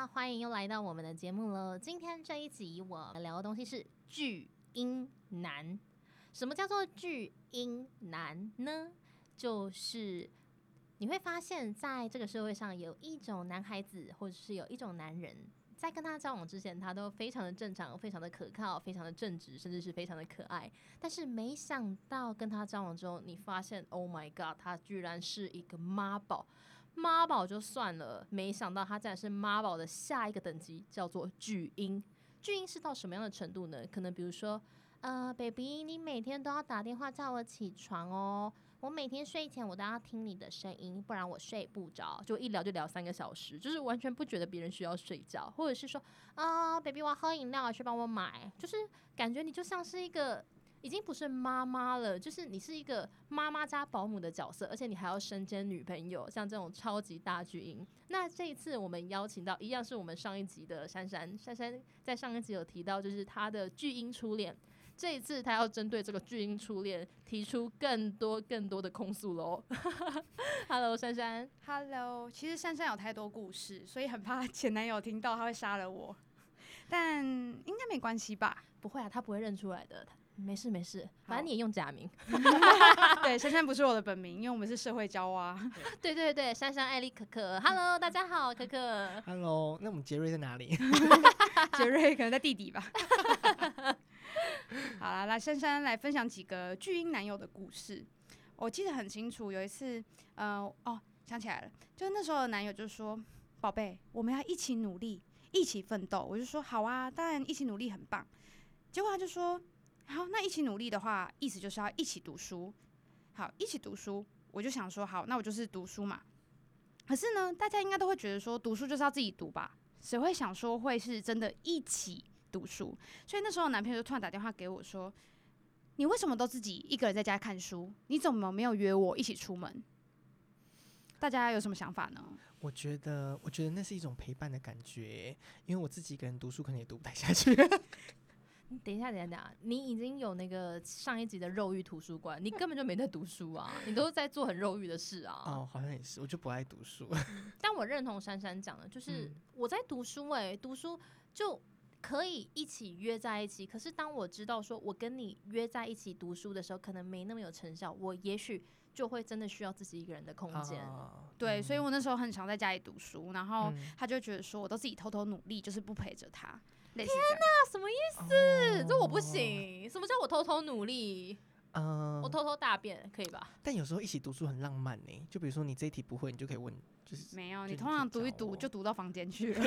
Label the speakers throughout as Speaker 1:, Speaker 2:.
Speaker 1: 那，欢迎又来到我们的节目了。今天这一集我们聊的东西是巨婴男。什么叫做巨婴男呢？就是你会发现在这个社会上有一种男孩子，或者是有一种男人，在跟他交往之前，他都非常的正常，非常的可靠，非常的正直，甚至是非常的可爱。但是没想到跟他交往之后，你发现，Oh my God，他居然是一个妈宝。妈宝就算了，没想到他竟然是妈宝的下一个等级，叫做巨婴。巨婴是到什么样的程度呢？可能比如说，呃，baby，你每天都要打电话叫我起床哦。我每天睡前我都要听你的声音，不然我睡不着。就一聊就聊三个小时，就是完全不觉得别人需要睡觉，或者是说，啊，baby，我要喝饮料，去帮我买。就是感觉你就像是一个。已经不是妈妈了，就是你是一个妈妈加保姆的角色，而且你还要身兼女朋友，像这种超级大巨婴。那这一次我们邀请到一样是我们上一集的珊珊，珊珊在上一集有提到，就是她的巨婴初恋。这一次她要针对这个巨婴初恋提出更多更多的控诉喽。Hello，珊珊。
Speaker 2: Hello，其实珊珊有太多故事，所以很怕前男友听到他会杀了我，但应该没关系吧？
Speaker 1: 不会啊，他不会认出来的。没事没事，反正你也用假名。
Speaker 2: 对，珊珊不是我的本名，因为我们是社会交啊。
Speaker 1: 对对对，珊珊、艾丽、可可，Hello，大家好，可可。
Speaker 3: Hello，那我们杰瑞在哪里？
Speaker 2: 杰瑞可能在地底吧。好了，来珊珊来分享几个巨婴男友的故事。我记得很清楚，有一次，呃，哦，想起来了，就是那时候的男友就说：“宝贝，我们要一起努力，一起奋斗。”我就说：“好啊，当然一起努力很棒。”结果他就说。好，那一起努力的话，意思就是要一起读书。好，一起读书，我就想说，好，那我就是读书嘛。可是呢，大家应该都会觉得说，读书就是要自己读吧？谁会想说会是真的一起读书？所以那时候男朋友就突然打电话给我说：“你为什么都自己一个人在家看书？你怎么没有约我一起出门？”大家有什么想法呢？
Speaker 3: 我觉得，我觉得那是一种陪伴的感觉，因为我自己一个人读书可能也读不太下去。
Speaker 1: 等一下，等一下，等下，你已经有那个上一集的肉欲图书馆，你根本就没在读书啊，你都是在做很肉欲的事啊。
Speaker 3: 哦，好像也是，我就不爱读书。
Speaker 1: 但我认同珊珊讲的，就是我在读书，哎，读书就可以一起约在一起。可是当我知道说我跟你约在一起读书的时候，可能没那么有成效，我也许就会真的需要自己一个人的空间。
Speaker 2: 对，所以我那时候很常在家里读书，然后他就觉得说我都自己偷偷努力，就是不陪着他。
Speaker 1: 天哪，什么意思？这我不行。什么叫我偷偷努力？嗯，我偷偷大便可以吧？
Speaker 3: 但有时候一起读书很浪漫呢。就比如说你这一题不会，你就可以问，就是
Speaker 2: 没有。你通常读一读就读到房间去了。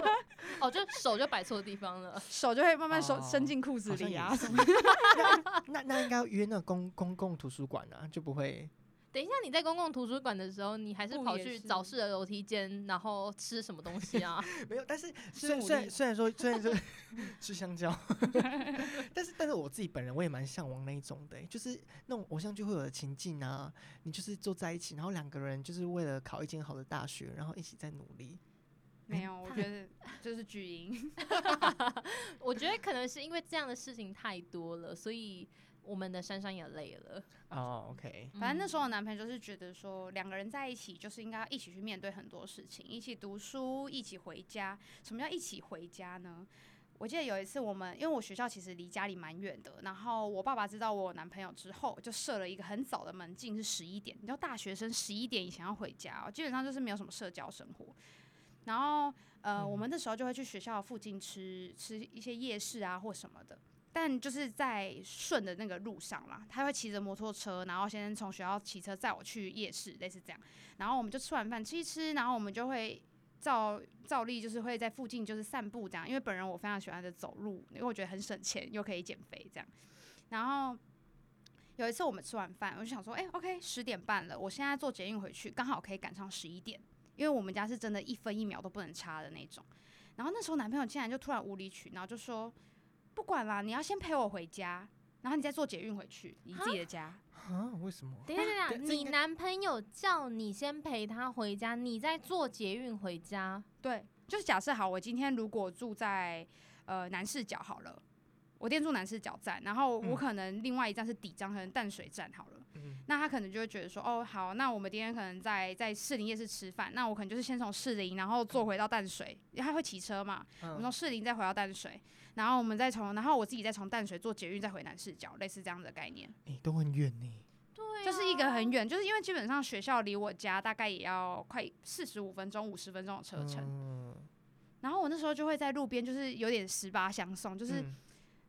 Speaker 1: 哦，就手就摆错地方了，
Speaker 2: 手就会慢慢手伸进裤子里啊。
Speaker 3: 那那应该约那公公共图书馆啊，就不会。
Speaker 1: 等一下，你在公共图书馆的时候，你还是跑去早市的楼梯间，然后吃什么东西啊？
Speaker 3: 没有，但是虽然虽然虽然说虽然说 吃香蕉，但是但是我自己本人我也蛮向往那一种的，就是那种偶像剧会有的情境啊，你就是坐在一起，然后两个人就是为了考一间好的大学，然后一起在努力。
Speaker 2: 没有，我觉得就是巨婴。
Speaker 1: 我觉得可能是因为这样的事情太多了，所以。我们的珊珊也累了
Speaker 3: 哦，OK。
Speaker 2: 反正那时候我男朋友就是觉得说，两个人在一起就是应该一起去面对很多事情，一起读书，一起回家。什么叫一起回家呢？我记得有一次我们，因为我学校其实离家里蛮远的，然后我爸爸知道我男朋友之后，就设了一个很早的门禁，是十一点。你知道大学生十一点以前要回家，基本上就是没有什么社交生活。然后呃，我们那时候就会去学校附近吃吃一些夜市啊或什么的。但就是在顺的那个路上啦，他会骑着摩托车，然后先从学校骑车载我去夜市，类似这样。然后我们就吃完饭吃一吃，然后我们就会照照例就是会在附近就是散步这样。因为本人我非常喜欢的走路，因为我觉得很省钱又可以减肥这样。然后有一次我们吃完饭，我就想说，哎，OK，十点半了，我现在坐捷运回去刚好可以赶上十一点，因为我们家是真的一分一秒都不能差的那种。然后那时候男朋友竟然就突然无理取闹，就说。不管啦，你要先陪我回家，然后你再坐捷运回去你自己的家。
Speaker 3: 啊？为什么？
Speaker 1: 等一下，等一下，你男朋友叫你先陪他回家，你再坐捷运回家？
Speaker 2: 对，就是假设好，我今天如果住在呃南市角好了，我店住南市角站，然后我可能另外一站是底站，可能淡水站好了。那他可能就会觉得说，哦，好，那我们今天可能在在士林夜市吃饭，那我可能就是先从士林，然后坐回到淡水，因为他会骑车嘛，我们从士林再回到淡水，然后我们再从，然后我自己再从淡水坐捷运再回南市角，类似这样的概念。
Speaker 3: 哎，都很远呢。
Speaker 1: 对，
Speaker 2: 就是一个很远，就是因为基本上学校离我家大概也要快四十五分钟、五十分钟的车程。然后我那时候就会在路边，就是有点十八相送，就是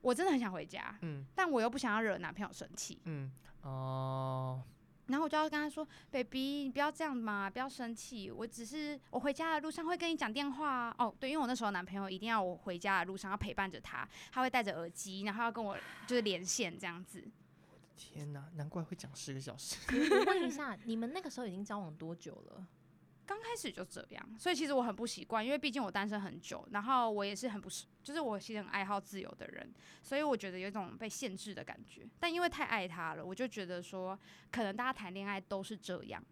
Speaker 2: 我真的很想回家，嗯，但我又不想要惹男朋友生气，嗯，哦，然后我就要跟他说，baby，你不要这样嘛，不要生气，我只是我回家的路上会跟你讲电话，哦，对，因为我那时候男朋友一定要我回家的路上要陪伴着他，他会戴着耳机，然后要跟我就是连线这样子。
Speaker 3: 我的天哪，难怪会讲十个小时。
Speaker 1: 我问一下，你们那个时候已经交往多久了？
Speaker 2: 刚开始就这样，所以其实我很不习惯，因为毕竟我单身很久，然后我也是很不是，就是我其实很爱好自由的人，所以我觉得有一种被限制的感觉。但因为太爱他了，我就觉得说，可能大家谈恋爱都是这样，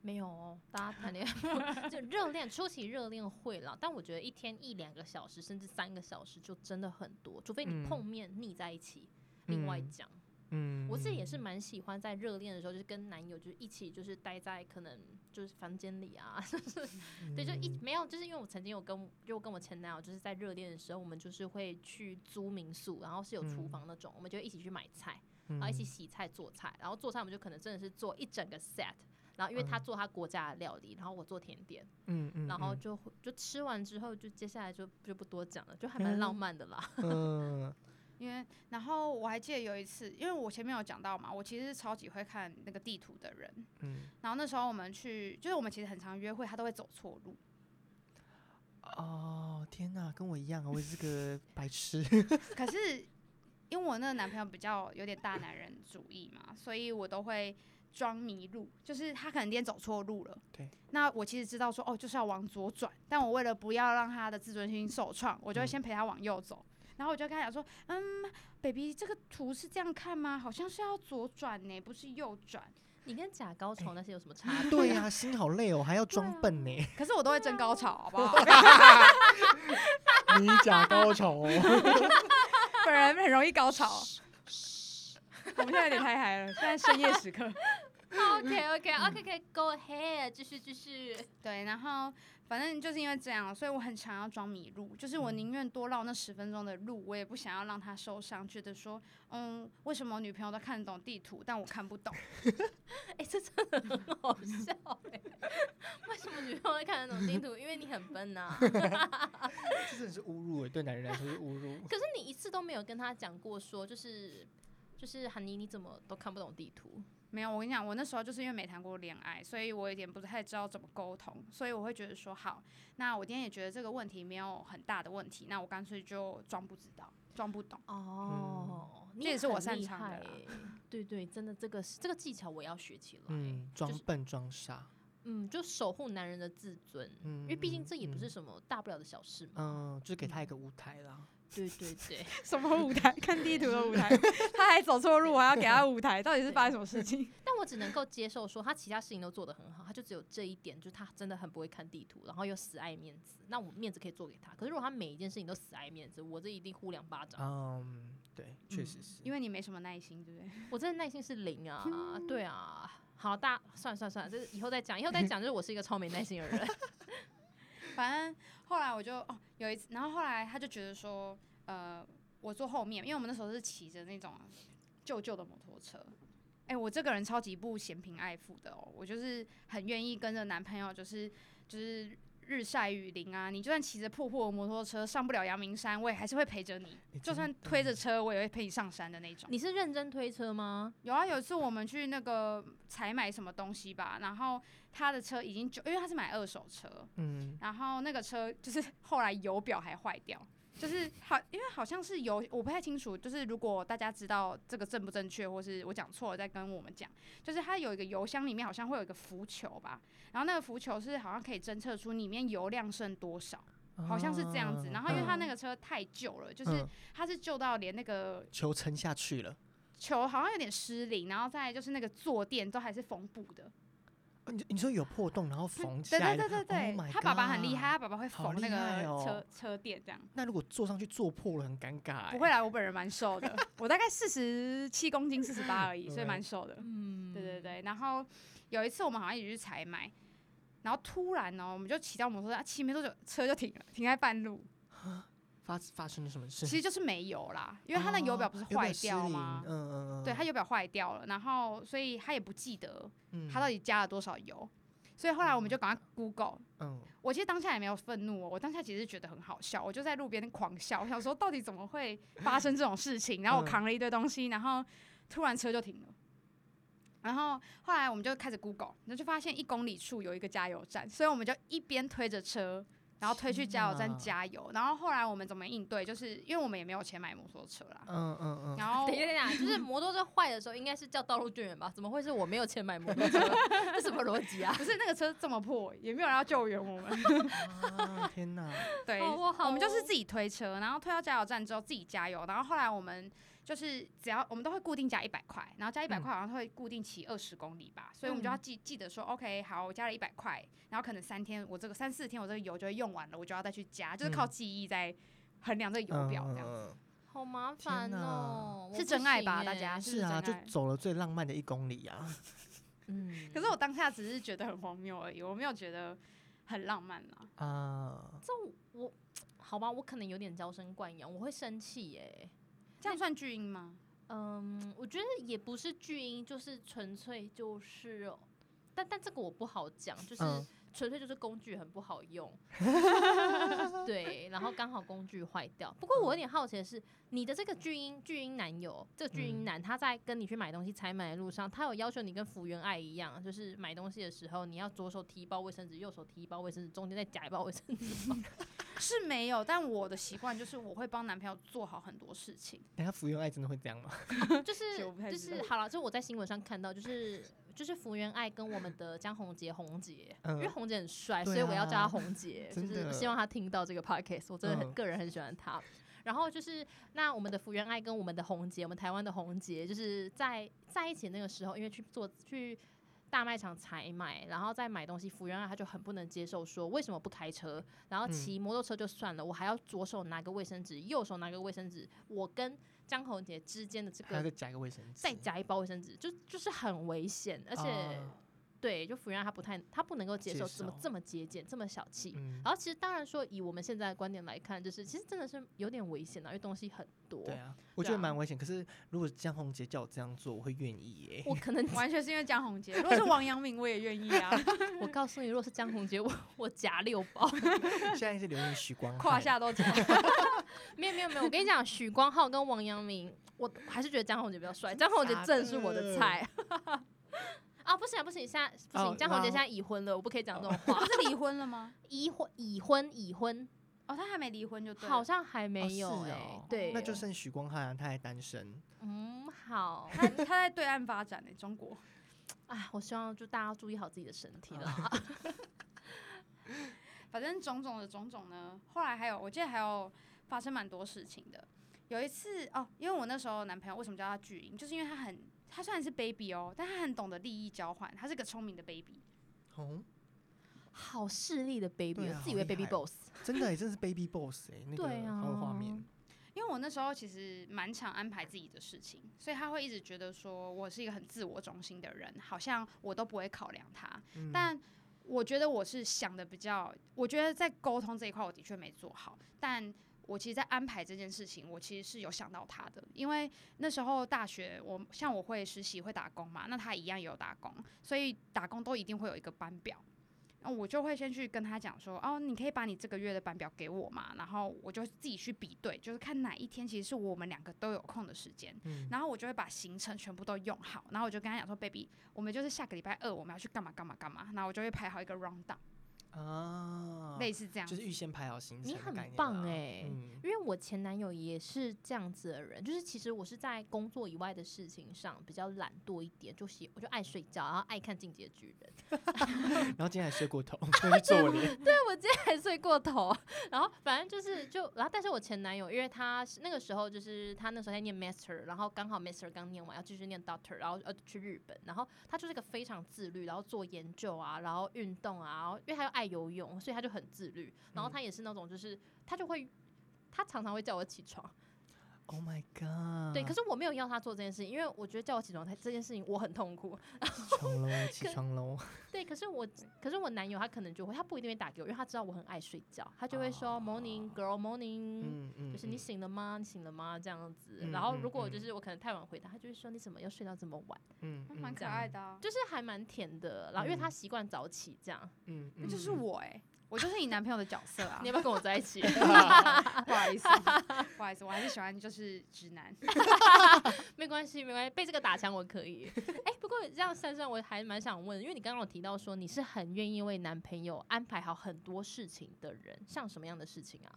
Speaker 1: 没有哦，大家谈恋爱 就热恋初期热恋会了，但我觉得一天一两个小时甚至三个小时就真的很多，除非你碰面腻在一起，另外讲。嗯，我自己也是蛮喜欢在热恋的时候，就是跟男友就是一起就是待在可能就是房间里啊，对，就一没有，就是因为我曾经有跟就跟我前男友就是在热恋的时候，我们就是会去租民宿，然后是有厨房那种，我们就一起去买菜，然后一起洗菜做菜，然后做菜我们就可能真的是做一整个 set，然后因为他做他国家的料理，然后我做甜点，嗯嗯，然后就就吃完之后就接下来就就不多讲了，就还蛮浪漫的啦。嗯。
Speaker 2: 因为，然后我还记得有一次，因为我前面有讲到嘛，我其实是超级会看那个地图的人。嗯。然后那时候我们去，就是我们其实很常约会，他都会走错路。
Speaker 3: 哦，天哪，跟我一样，我也是个 白痴。
Speaker 2: 可是，因为我那个男朋友比较有点大男人主义嘛，所以我都会装迷路，就是他可能今天走错路了。
Speaker 3: 对。
Speaker 2: 那我其实知道说，哦，就是要往左转，但我为了不要让他的自尊心受创，我就会先陪他往右走。然后我就跟他讲说，嗯，baby，这个图是这样看吗？好像是要左转呢，不是右转。
Speaker 1: 你跟假高潮那些有什么差别？
Speaker 3: 对呀，心好累哦，还要装笨呢。
Speaker 2: 可是我都会真高潮，好不好？
Speaker 3: 你假高潮哦，
Speaker 2: 本人很容易高潮。我们现在有点太嗨了，现在深夜时刻。
Speaker 1: OK，OK，OK，Go ahead，继续继续。
Speaker 2: 对，然后。反正就是因为这样，所以我很常要装迷路，就是我宁愿多绕那十分钟的路，我也不想要让他受伤，觉得说，嗯，为什么我女朋友都看得懂地图，但我看不懂？
Speaker 1: 哎，这真的很好笑哎！为什么女朋友会看得懂地图？因为你很笨呐！这
Speaker 3: 真的是侮辱哎，对男人来说是侮辱。
Speaker 1: 可是你一次都没有跟他讲过，说就是就是韩妮，你怎么都看不懂地图？
Speaker 2: 没有，我跟你讲，我那时候就是因为没谈过恋爱，所以我有点不太知道怎么沟通，所以我会觉得说，好，那我今天也觉得这个问题没有很大的问题，那我干脆就装不知道，装不懂。
Speaker 1: 哦，
Speaker 2: 这也是我擅长的。
Speaker 1: 对对，真的这个这个技巧我要学起来。
Speaker 3: 嗯，装笨装傻。
Speaker 1: 嗯，就守护男人的自尊。嗯，因为毕竟这也不是什么大不了的小事嘛。
Speaker 3: 嗯，就给他一个舞台啦。
Speaker 1: 对对对，
Speaker 2: 什么舞台？看地图的舞台，他还走错路，还要给他舞台，到底是发生什么事情？
Speaker 1: 但我只能够接受说他其他事情都做得很好，他就只有这一点，就是他真的很不会看地图，然后又死爱面子。那我面子可以做给他，可是如果他每一件事情都死爱面子，我这一定呼两巴掌。
Speaker 3: 嗯，对，确实是，
Speaker 2: 因为你没什么耐心，对不对？
Speaker 1: 我真的耐心是零啊，对啊。好，大算了算了算了，这是以后再讲，以后再讲，就是我是一个超没耐心的人。
Speaker 2: 反正后来我就哦有一次，然后后来他就觉得说，呃。我坐后面，因为我们那时候是骑着那种旧旧的摩托车。哎，我这个人超级不嫌贫爱富的哦，我就是很愿意跟着男朋友，就是就是日晒雨淋啊。你就算骑着破破摩托车上不了阳明山，我也还是会陪着你。就算推着车，我也会陪你上山的那种。
Speaker 1: 你是认真推车吗？
Speaker 2: 有啊，有一次我们去那个采买什么东西吧，然后他的车已经就因为他是买二手车，嗯，然后那个车就是后来油表还坏掉。就是好，因为好像是油，我不太清楚。就是如果大家知道这个正不正确，或是我讲错了，再跟我们讲。就是它有一个油箱里面好像会有一个浮球吧，然后那个浮球是好像可以侦测出里面油量剩多少，好像是这样子。然后因为它那个车太旧了，就是它是旧到连那个
Speaker 3: 球沉下去了，
Speaker 2: 球好像有点失灵，然后再就是那个坐垫都还是缝补的。
Speaker 3: 你你说有破洞，然后缝起来？
Speaker 2: 对对对对对，他爸爸很厉害，他爸爸会缝那个车车垫这样。
Speaker 3: 那如果坐上去坐破了，很尴尬。
Speaker 2: 不会啦，我本人蛮瘦的，我大概四十七公斤，四十八而已，所以蛮瘦的。
Speaker 1: 嗯。
Speaker 2: 对对对。然后有一次我们好像一起去采买，然后突然呢，我们就骑到摩托车，骑没多久车就停了，停在半路。
Speaker 3: 发发生了什么事？
Speaker 2: 其实就是没油啦，因为他那油表不是坏掉吗？
Speaker 3: 嗯嗯嗯。
Speaker 2: 对，他油表坏掉了，然后所以他也不记得他到底加了多少油，所以后来我们就赶快 Google。嗯。我其实当下也没有愤怒，哦我当下其实觉得很好笑，我就在路边狂笑，我想说到底怎么会发生这种事情？然后我扛了一堆东西，然后突然车就停了。然后后来我们就开始 Google，然后就发现一公里处有一个加油站，所以我们就一边推着车。然后推去加油站加油，然后后来我们怎么应对？就是因为我们也没有钱买摩托车啦。嗯嗯嗯。然后
Speaker 1: 等一下，等一下，就是摩托车坏的时候，应该是叫道路救援吧？怎么会是我没有钱买摩托车？这什么逻辑啊？
Speaker 2: 不是那个车这么破，也没有人要救援我们。
Speaker 3: 天哪！
Speaker 2: 对，我们就是自己推车，然后推到加油站之后自己加油，然后后来我们。就是只要我们都会固定加一百块，然后加一百块好像会固定骑二十公里吧，所以我们就要记记得说，OK，好，我加了一百块，然后可能三天我这个三四天我这个油就会用完了，我就要再去加，就是靠记忆在衡量这个油表这样子。
Speaker 1: 好麻烦哦，
Speaker 2: 是真爱吧？大家是
Speaker 3: 啊，就走了最浪漫的一公里啊。
Speaker 2: 嗯，可是我当下只是觉得很荒谬而已，我没有觉得很浪漫啊。
Speaker 1: 啊，这我好吧，我可能有点娇生惯养，我会生气耶。
Speaker 2: 这样算巨婴吗？
Speaker 1: 嗯，我觉得也不是巨婴，就是纯粹就是，但但这个我不好讲，就是纯粹就是工具很不好用，对，然后刚好工具坏掉。不过我有点好奇的是，你的这个巨婴巨婴男友，这个巨婴男他在跟你去买东西采买的路上，他有要求你跟福原爱一样，就是买东西的时候你要左手提一包卫生纸，右手提一包卫生纸，中间再夹一包卫生纸吗？
Speaker 2: 是没有，但我的习惯就是我会帮男朋友做好很多事情。
Speaker 3: 等下福原爱真的会这样吗？
Speaker 1: 就是就是好了，就我在新闻上看到，就是就是福原爱跟我们的江宏杰红杰，因为红杰很帅，所以我要叫他红杰，就是希望他听到这个 podcast。我真的很个人很喜欢他。然后就是那我们的福原爱跟我们的红杰，我们台湾的红杰，就是在在一起那个时候，因为去做去。大卖场采买，然后再买东西。服务员他就很不能接受，说为什么不开车，然后骑摩托车就算了，我还要左手拿个卫生纸，右手拿个卫生纸。我跟江宏杰之间的这个，
Speaker 3: 再夹一个卫生纸，
Speaker 1: 再夹一包卫生纸，就就是很危险，而且。对，就福原他不太，他不能够接受怎么这么节俭，这么小气。然后其实当然说，以我们现在的观点来看，就是其实真的是有点危险的，因为东西很多。
Speaker 3: 对啊，我觉得蛮危险。可是如果江宏杰叫我这样做，我会愿意耶。
Speaker 1: 我可能
Speaker 2: 完全是因为江宏杰，如果是王阳明，我也愿意啊。
Speaker 1: 我告诉你，如果是江宏杰，我我夹六包。
Speaker 3: 现在是流行许光，
Speaker 2: 胯下都夹。
Speaker 1: 没有没有没有，我跟你讲，许光浩跟王阳明，我还是觉得江宏杰比较帅。江宏杰正是我的菜。啊，不行不行，现在不行。江宏杰现在已婚了，我不可以讲这种话。
Speaker 2: 不是离婚了吗？
Speaker 1: 已婚已婚已婚。
Speaker 2: 哦，他还没离婚就对。
Speaker 1: 好像还没有哎。对。
Speaker 3: 那就剩许光汉，他还单身。
Speaker 1: 嗯，好。
Speaker 2: 他他在对岸发展呢，中国。
Speaker 1: 哎，我希望就大家注意好自己的身体了。
Speaker 2: 反正种种的种种呢，后来还有，我记得还有发生蛮多事情的。有一次哦，因为我那时候男朋友为什么叫他巨婴，就是因为他很。他虽然是 baby 哦，但他很懂得利益交换，他是个聪明的 baby。
Speaker 1: 哦，好势利的 baby，自以为 baby boss，
Speaker 3: 真的，真的是 baby boss 哎，那个画面。
Speaker 2: 因为我那时候其实蛮常安排自己的事情，所以他会一直觉得说我是一个很自我中心的人，好像我都不会考量他。但我觉得我是想的比较，我觉得在沟通这一块我的确没做好，但。我其实，在安排这件事情，我其实是有想到他的，因为那时候大学，我像我会实习会打工嘛，那他一样也有打工，所以打工都一定会有一个班表，那我就会先去跟他讲说，哦，你可以把你这个月的班表给我嘛，然后我就自己去比对，就是看哪一天其实是我们两个都有空的时间，然后我就会把行程全部都用好，然后我就跟他讲说，baby，我们就是下个礼拜二我们要去干嘛干嘛干嘛，然后我就会排好一个 round down。啊，类似这样，
Speaker 3: 就是预先排好行程。
Speaker 1: 你很棒哎，因为我前男友也是这样子的人，就是其实我是在工作以外的事情上比较懒惰一点，就喜我就爱睡觉，然后爱看进阶巨人，
Speaker 3: 然后今天还睡过头，对，做脸，
Speaker 1: 对我今天还睡过头，然后反正就是就然后，但是我前男友，因为他那个时候就是他那时候在念 master，然后刚好 master 刚念完要继续念 doctor，然后呃去日本，然后他就是个非常自律，然后做研究啊，然后运动啊，然后因为他又爱。爱游泳，所以他就很自律。然后他也是那种，就是他就会，他常常会叫我起床。
Speaker 3: Oh my god！
Speaker 1: 对，可是我没有要他做这件事情，因为我觉得叫我起床，他这件事情我很痛苦。
Speaker 3: 起床喽，起床喽。
Speaker 1: 对，可是我，可是我男友他可能就会，他不一定会打给我，因为他知道我很爱睡觉，他就会说 morning girl morning，
Speaker 3: 嗯嗯，
Speaker 1: 就是你醒了吗？你醒了吗？这样子。然后如果就是我可能太晚回答，他就会说你怎么又睡到这么晚？
Speaker 3: 嗯，
Speaker 2: 蛮可爱的，
Speaker 1: 就是还蛮甜的。然后因为他习惯早起，这样，
Speaker 3: 嗯，
Speaker 2: 那就是我哎。我就是你男朋友的角色啊！
Speaker 1: 你要不要跟我在一起？
Speaker 2: 不好 意思，不好意思，我还是喜欢就是直男。
Speaker 1: 没关系，没关系，被这个打枪我可以。哎，不过这样珊珊，我还蛮想问，因为你刚刚有提到说你是很愿意为男朋友安排好很多事情的人，像什么样的事情啊？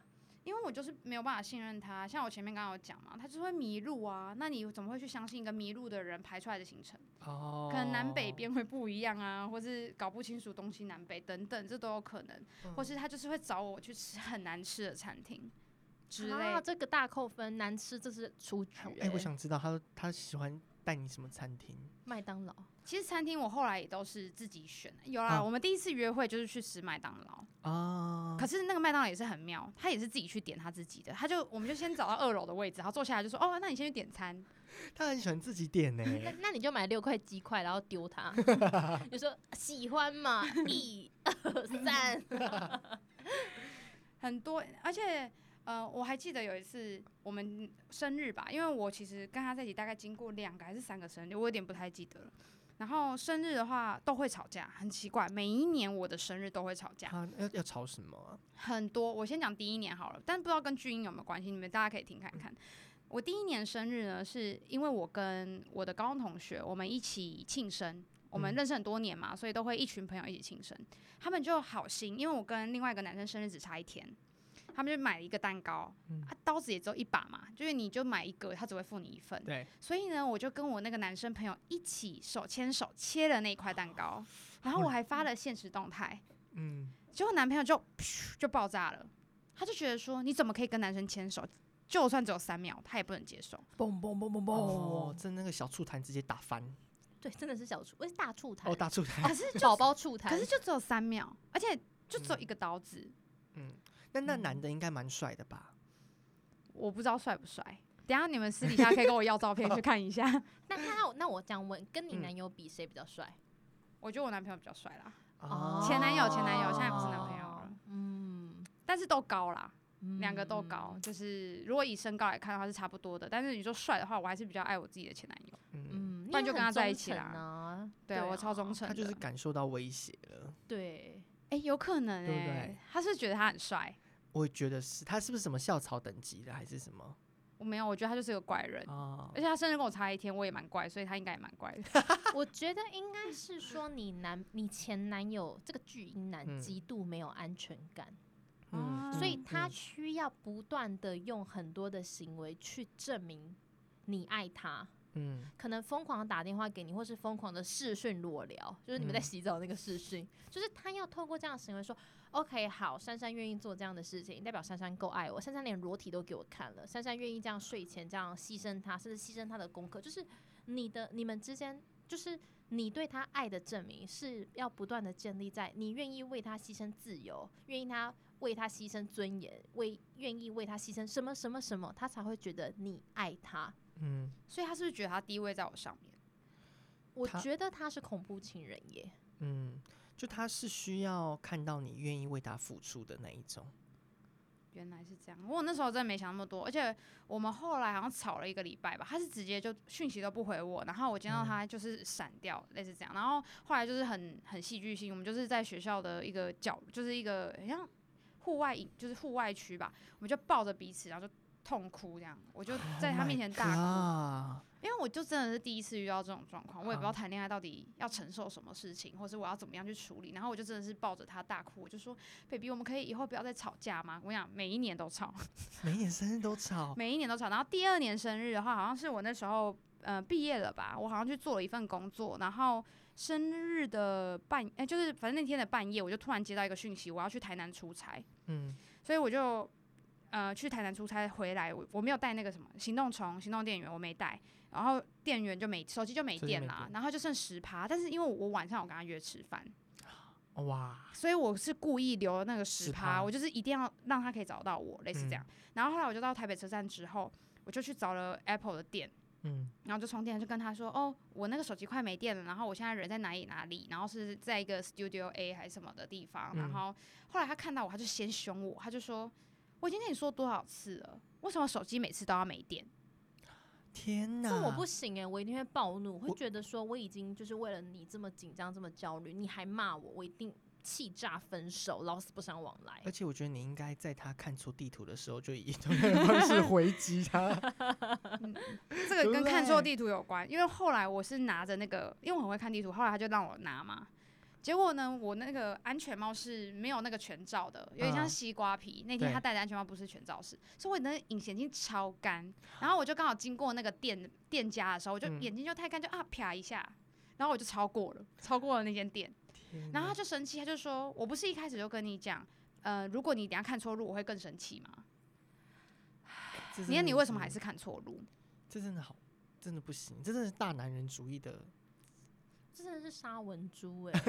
Speaker 2: 因为我就是没有办法信任他，像我前面刚刚有讲嘛，他就会迷路啊。那你怎么会去相信一个迷路的人排出来的行程？
Speaker 3: 哦，
Speaker 2: 可能南北边会不一样啊，或是搞不清楚东西南北等等，这都有可能。或是他就是会找我去吃很难吃的餐厅之类。
Speaker 1: 这个大扣分，难吃这是出局。
Speaker 3: 哎，我想知道他他喜欢带你什么餐厅？
Speaker 1: 麦当劳。
Speaker 2: 其实餐厅我后来也都是自己选的，有啦。我们第一次约会就是去吃麦当劳啊，可是那个麦当劳也是很妙，他也是自己去点他自己的，他就我们就先找到二楼的位置，然后坐下来就说哦，那你先去点餐。
Speaker 3: 他很喜欢自己点呢，
Speaker 1: 那 那你就买六块鸡块，然后丢他，就说喜欢嘛，一二三，
Speaker 2: 很多，而且呃，我还记得有一次我们生日吧，因为我其实跟他在一起大概经过两个还是三个生日，我有点不太记得了。然后生日的话都会吵架，很奇怪，每一年我的生日都会吵架。
Speaker 3: 啊要要吵什么？
Speaker 2: 很多，我先讲第一年好了，但不知道跟巨婴有没有关系，你们大家可以听看看。我第一年生日呢，是因为我跟我的高中同学我们一起庆生，我们认识很多年嘛，所以都会一群朋友一起庆生。他们就好心，因为我跟另外一个男生生日只差一天。他们就买了一个蛋糕，啊，刀子也只有一把嘛，就是你就买一个，他只会付你一份。
Speaker 3: 对，
Speaker 2: 所以呢，我就跟我那个男生朋友一起手牵手切了那一块蛋糕，然后我还发了现实动态，嗯，结果男朋友就就爆炸了，他就觉得说，你怎么可以跟男生牵手？就算只有三秒，他也不能接受。
Speaker 3: 嘣嘣嘣嘣嘣！哦，真那个小醋坛直接打翻。
Speaker 1: 对，真的是小醋，不是大醋坛。
Speaker 3: 哦，大醋坛。
Speaker 2: 可是
Speaker 1: 宝宝醋坛，
Speaker 2: 可是就只有三秒，而且就只有一个刀子。
Speaker 3: 嗯。那那男的应该蛮帅的吧？
Speaker 2: 我不知道帅不帅，等下你们私底下可以跟我要照片去看一下。
Speaker 1: 那看到那我这样问，跟你男友比谁比较帅？
Speaker 2: 我觉得我男朋友比较帅啦。哦，前男友前男友现在不是男朋友了。嗯，但是都高啦，两个都高。就是如果以身高来看的话是差不多的，但是你说帅的话，我还是比较爱我自己的前男友。嗯，不然就跟他在一起啦。对啊，我超忠诚。
Speaker 3: 他就是感受到威胁了。
Speaker 1: 对，
Speaker 2: 哎，有可能哎，他是觉得他很帅。
Speaker 3: 我觉得是他是不是什么校草等级的还是什么？
Speaker 2: 我没有，我觉得他就是个怪人而且他生日跟我差一天，我也蛮怪，所以他应该也蛮怪的。
Speaker 1: 我觉得应该是说你男你前男友这个巨婴男极度没有安全感，嗯，所以他需要不断的用很多的行为去证明你爱他。嗯，可能疯狂的打电话给你，或是疯狂的视讯裸聊，就是你们在洗澡那个视讯，就是他要透过这样的行为说。OK，好，珊珊愿意做这样的事情，代表珊珊够爱我。珊珊连裸体都给我看了，珊珊愿意这样睡前这样牺牲他，甚至牺牲他的功课，就是你的你们之间，就是你对他爱的证明是要不断的建立在你愿意为他牺牲自由，愿意他为他牺牲尊严，为愿意为他牺牲什么什么什么，他才会觉得你爱他。
Speaker 2: 嗯，所以他是不是觉得他地位在我上面？
Speaker 1: 我觉得他是恐怖情人耶。嗯。
Speaker 3: 就他是需要看到你愿意为他付出的那一种。
Speaker 2: 原来是这样，我那时候真的没想那么多。而且我们后来好像吵了一个礼拜吧，他是直接就讯息都不回我，然后我见到他就是闪掉，类似这样。然后后来就是很很戏剧性，我们就是在学校的一个角，就是一个很像户外就是户外区吧，我们就抱着彼此，然后就痛哭这样。我就在他面前大哭。因为我就真的是第一次遇到这种状况，我也不知道谈恋爱到底要承受什么事情，或是我要怎么样去处理。然后我就真的是抱着他大哭，我就说：“baby，我们可以以后不要再吵架吗？”我想每一年都吵，
Speaker 3: 每一年生日都吵，
Speaker 2: 每一年都吵。然后第二年生日的话，好像是我那时候呃毕业了吧，我好像去做了一份工作，然后生日的半哎就是反正那天的半夜，我就突然接到一个讯息，我要去台南出差，嗯，所以我就呃去台南出差回来，我我没有带那个什么行动虫、行动电源，我没带。然后电源就没，手机就没电了，然后就剩十趴。但是因为我晚上我跟他约吃饭，哇，所以我是故意留那个十趴，我就是一定要让他可以找到我，类似这样。然后后来我就到台北车站之后，我就去找了 Apple 的店，
Speaker 3: 嗯，
Speaker 2: 然后就充电，就跟他说，哦，我那个手机快没电了，然后我现在人在哪里？哪里，然后是在一个 Studio A 还是什么的地方，
Speaker 3: 嗯。
Speaker 2: 然后后来他看到我，他就先凶我，他就说，我已经跟你说多少次了，为什么手机每次都要没电？
Speaker 3: 天哪，
Speaker 1: 这我不行哎、我一定会暴怒，会觉得说我已经就是为了你这么紧张、这么焦虑，你还骂我，我一定气炸分手，老死不相往来
Speaker 3: 而。且我觉得你应该在他看错地图的时候，就以同样的方式回击他。
Speaker 2: 这个跟看错地图有关，因为后来我是拿着那个，因为我很会看地图，后来他就让我拿嘛。结果呢，我那个安全帽是没有那个全罩的，有点像
Speaker 3: 嗯
Speaker 2: 西瓜皮。那天他戴的安全帽不是全罩式，所以我的隐形眼镜超干。然后我就刚好经过那个店店家的时候，我就
Speaker 3: 嗯
Speaker 2: 眼睛就太干，就啊啪一下，然后我就超过了，超过了那间店。然后他就生气，他就说：“我不是一开始就跟你讲，呃，如果你等下看错路，我会更生气吗？你看你为什么还是看错路？
Speaker 3: 这真的好，真的不行，这真的是大男人主义的。
Speaker 1: 这真的是杀蚊猪 哎、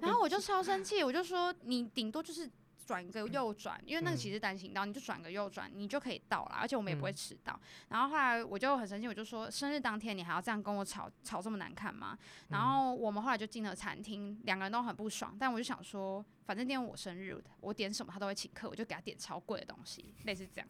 Speaker 2: 然后我就超生气，我就说你顶多就是转个右转，因为那个
Speaker 3: 嗯
Speaker 2: 其实单行道，你就转个右转，你就可以到了，而且我们也不会
Speaker 3: 嗯
Speaker 2: 迟到。然后后来我就很生气，我就说生日当天你还要这样跟我吵，吵这么难看吗？然
Speaker 3: 嗯
Speaker 2: 后我们后来就进了餐厅，两个人都很不爽，但我就想说，反正今天我生日，我点什么他都会请客，我就给他点超贵的东西，类似这样。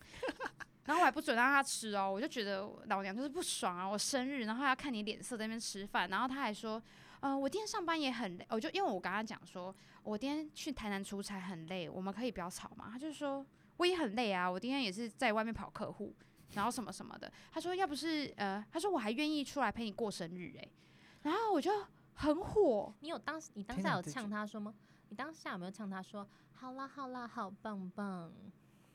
Speaker 2: 然后我还不准让他吃哦，我就觉得老娘就是不爽啊！我生日，然后还要看你脸色在那边吃饭，然后他还说，呃，我今天上班也很累，我就因为我跟他讲说，我今天去台南出差很累，我们可以不要吵嘛？他就说我也很累啊，我今天也是在外面跑客户，然后什么什么的。他说要不是呃，他说我还愿意出来陪你过生日诶、然后我就很火，
Speaker 1: 你有当你当下有呛他说吗？你当下有没有呛他说好啦好啦好棒棒？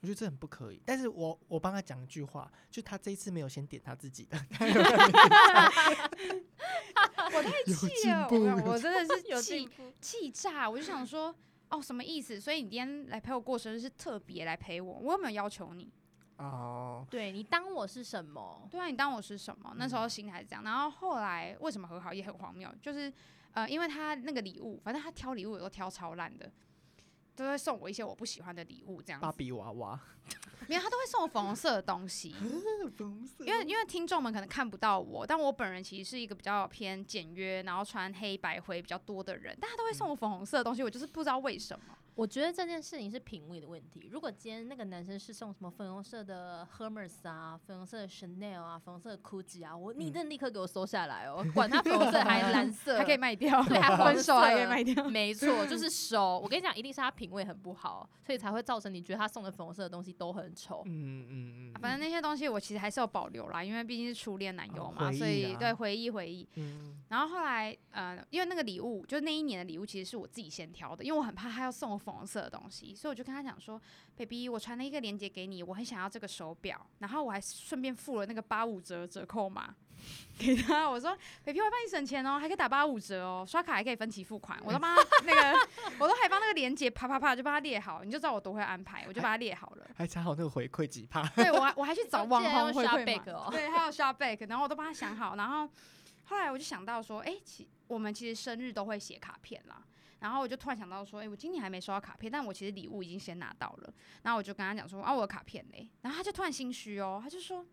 Speaker 3: 我觉得这很不可以。但是我我帮他讲一句话，就他这一次没有先点他自己的，
Speaker 2: 我太气了，我我真的是 气，气炸，我就想说。哦，什么意思？所以你今天来陪我过生日是特别来陪我，我有没有要求你？
Speaker 3: 哦，
Speaker 1: 对你当我是什么？
Speaker 2: 对啊，你当我是什么？那时候
Speaker 3: 嗯
Speaker 2: 心态是这样。然后后来为什么和好也很荒谬，就是呃，因为他那个礼物，反正他挑礼物也都挑超烂的，都会送我一些我不喜欢的礼物，这样
Speaker 3: 芭
Speaker 2: 子。
Speaker 3: 比娃娃，
Speaker 2: 没有，他都会送我粉红色的东西。
Speaker 3: 粉色
Speaker 2: 因为因为听众们可能看不到我，但我本人其实是一个比较偏简约，然后穿黑白灰比较多的人，但他都会送我粉红色的东西，我就是不知道为什么。
Speaker 1: 我觉得这件事情是品味的问题。如果今天那个男生是送什么粉红色的 Hermes 啊、粉红色的 Chanel 啊、粉红色的 Gucci 啊，我你
Speaker 3: 嗯
Speaker 1: 真的立刻给我收下来哦，管他粉红色还蓝色，
Speaker 2: 还可以卖掉，
Speaker 1: 对还
Speaker 2: 分手还可以卖掉。
Speaker 1: 没错，就是 收。我跟你讲，一定是他品味很不好，所以才会造成你觉得他送的粉红色的东西都很丑。
Speaker 3: 嗯嗯嗯，
Speaker 2: 反正那些东西我其实还是有保留啦，因为毕竟是初恋男友
Speaker 3: 哦
Speaker 2: 嘛，所以对回忆回忆。
Speaker 3: 嗯
Speaker 2: 然后后来，呃，因为那个礼物，就是那一年的礼物，其实是我自己先挑的，因为我很怕他要送我粉红色的东西，所以我就跟他讲说，baby，我传了一个链接给你，我很想要这个手表，然后我还顺便付了那个八五折折扣码 给他，我说，baby，我会帮你省钱哦，还可以打八五折哦，刷卡还可以分期付款，我都帮他那个，我都还帮那个链接啪啪啪就帮他列好，你就知道我多会安排，我就把它列好了。
Speaker 3: 还查好那个回馈几趴，
Speaker 2: 对我还我还去找网红回馈
Speaker 1: 哦
Speaker 2: 对，还有 Shopback，然后我都帮他想好，然后后来我就想到说，哎、其我们其实生日都会写卡片啦。然后我就突然想到说，哎、我今年还没收到卡片，但我其实礼物已经先拿到了。然后我就跟他讲说，啊，我的卡片嘞。然后他就突然心虚哦，他就说，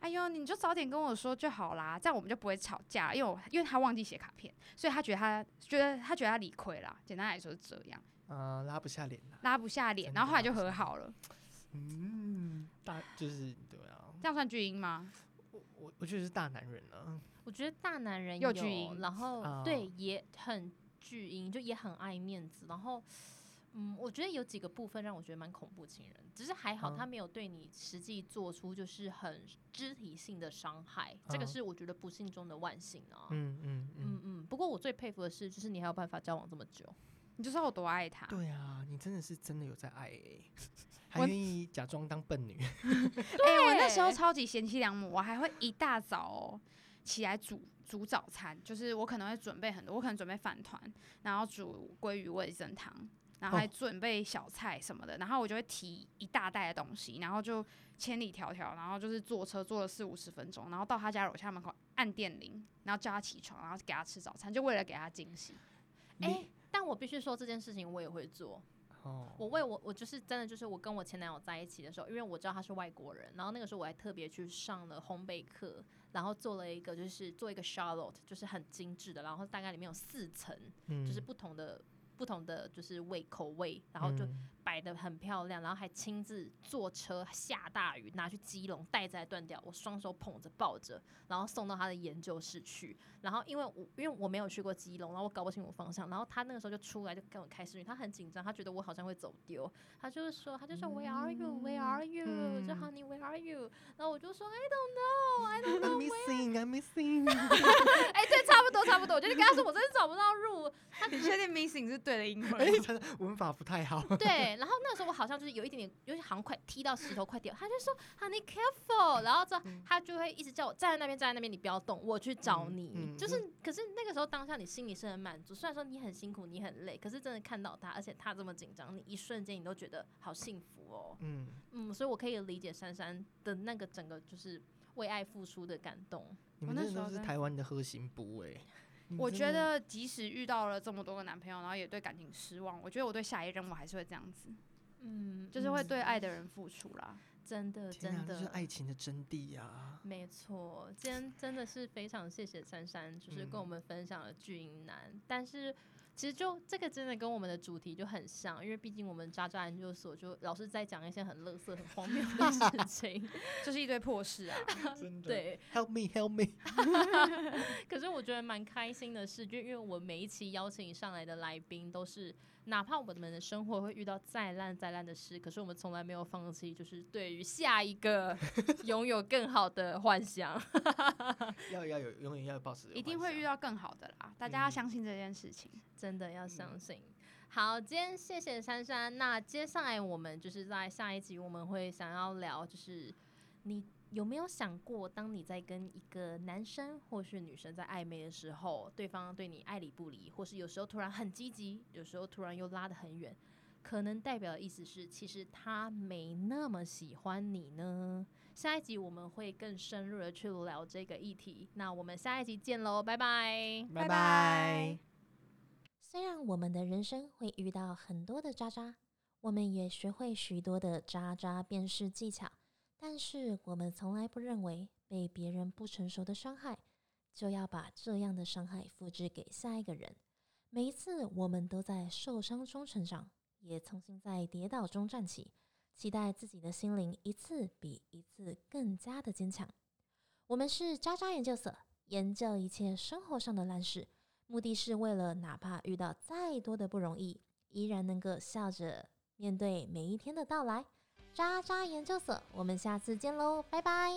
Speaker 2: 哎呦，你就早点跟我说就好啦，这样我们就不会吵架。因为我因为他忘记写卡片，所以他觉得他觉得他觉得他理亏啦。简单来说是这样，
Speaker 3: 啊，拉不下脸了。
Speaker 2: 拉不下脸，然后后来就和好了。
Speaker 3: 嗯，大就是对啊，
Speaker 2: 这样算巨婴吗？
Speaker 3: 我我我觉得是大男人了。
Speaker 1: 我觉得大男人有，
Speaker 2: 又巨婴
Speaker 1: 然后、
Speaker 3: 啊
Speaker 1: 对也很巨婴，就也很爱面子，然后。嗯，我觉得有几个部分让我觉得蛮恐怖情人，只是还好
Speaker 3: 嗯
Speaker 1: 他没有对你实际做出就是很肢体性的伤害，这个
Speaker 3: 嗯
Speaker 1: 是我觉得不幸中的万幸啊。
Speaker 3: 嗯嗯嗯，
Speaker 1: 嗯嗯，不过我最佩服的是，就是你还有办法交往这么久。
Speaker 2: 你就知道我多爱他。
Speaker 3: 对啊，你真的是真的有在爱 还愿意假装当笨女。
Speaker 2: 哎、我那时候超级贤妻良母，我还会一大早哦起来煮煮早餐，就是我可能会准备很多，我可能准备饭团，然后煮鲑鱼味增汤，然后还
Speaker 3: 哦
Speaker 2: 准备小菜什么的，然后我就会提一大袋的东西，然后就千里迢迢，然后就是坐车坐了四五十分钟，然后到他家楼下门口按电铃，然后叫他起床，然后给他吃早餐，就为了给他惊喜。
Speaker 1: 哎、但我必须说这件事情我也会做，
Speaker 3: 哦，
Speaker 1: 我为我我就是真的就是我跟我前男友在一起的时候，因为我知道他是外国人，然后那个时候我还特别去上了烘焙课，然后做了一个就是做一个 Charlotte，就是很精致的，然后大概里面有四层，
Speaker 3: 嗯
Speaker 1: 就是不同的不同的就是味口味，然后就
Speaker 3: 嗯
Speaker 1: 摆的很漂亮，然后还亲自坐车下大雨拿去基隆，袋子还断掉，我双手捧着抱着，然后送到他的研究室去。然后因为我因为我没有去过基隆，然后我搞不清楚方向，然后他那个时候就出来就跟我开视频，他很紧张，他觉得我好像会走丢，他就是说他就说 Where are you? Where are you?
Speaker 3: 嗯
Speaker 1: 就 Honey Where are you? 然后我就说 I don't know, I don't know.
Speaker 3: I'm missing, I'm missing。
Speaker 1: 哎、对，差不多差不多，我就跟他说我真的找不到路，他
Speaker 2: 你确定 missing 是对的英文
Speaker 3: 哎
Speaker 2: 吗？，
Speaker 3: 真的文法不太好。
Speaker 1: 对，然后那个时候我好像就是有一点点，有点好像快踢到石头快掉，他就说 Honey careful，然后之后他就会一直叫我站在那边，站在那边，你不要动，我去找
Speaker 3: 嗯
Speaker 1: 你。
Speaker 3: 嗯
Speaker 1: 就是，可是那个时候当下你心里是很满足，虽然说你很辛苦，你很累，可是真的看到他，而且他这么紧张，你一瞬间你都觉得好幸福哦。
Speaker 3: 嗯，
Speaker 1: 嗯，所以我可以理解珊珊的那个整个就是为爱付出的感动。
Speaker 2: 我
Speaker 3: 你们
Speaker 2: 那时候是
Speaker 3: 台湾的核心部哎。你们
Speaker 2: 我觉得即使遇到了这么多个男朋友，然后也对感情失望，我觉得我对下一任我还是会这样子，
Speaker 1: 嗯，
Speaker 2: 就是会
Speaker 1: 嗯
Speaker 2: 对爱的人付出啦。
Speaker 1: 真的真的
Speaker 3: 这是爱情的真谛呀。
Speaker 1: 没错，今天真的是非常谢谢珊珊，就是跟我
Speaker 3: 嗯
Speaker 1: 们分享了巨婴男。但是其实就这个真的跟我们的主题就很像，因为毕竟我们渣渣研究所就老是在讲一些很乐色、很荒谬的事情。
Speaker 2: 就是一堆破事啊。
Speaker 3: 真的。
Speaker 1: 对
Speaker 3: ，，Help me, help me。
Speaker 1: 可是我觉得蛮开心的是，就因为我每一期邀请上来的来宾都是，哪怕我们的生活会遇到再烂再烂的事，可是我们从来没有放弃，就是对于下一个 拥有更好的幻想。
Speaker 3: 要要有，永远要有保持。
Speaker 2: 一定会遇。到更好的啦，大家要相信这件事情。
Speaker 1: 真的要相信。好，今天谢谢珊珊。那接下来我们就是在下一集我们会想要聊，就是你有没有想过，当你在跟一个男生或是女生在暧昧的时候，对方对你爱理不理，或是有时候突然很积极，有时候突然又拉得很远，可能代表的意思是，其实他没那么喜欢你呢。下一集我们会更深入的去聊这个议题。那我们下一集见喽，拜拜。
Speaker 3: 拜
Speaker 2: 拜拜
Speaker 3: 拜。
Speaker 4: 虽然我们的人生会遇到很多的渣渣，我们也学会许多的渣渣辨识技巧，但是我们从来不认为被别人不成熟的伤害，就要把这样的伤害复制给下一个人。每一次我们都在受伤中成长，也重新在跌倒中站起，期待自己的心灵一次比一次更加的坚强。我们是渣渣研究所，研究一切生活上的烂事。目的是为了哪怕遇到再多的不容易，依然能够笑着面对每一天的到来。渣渣研究所，我们下次见喽，拜拜。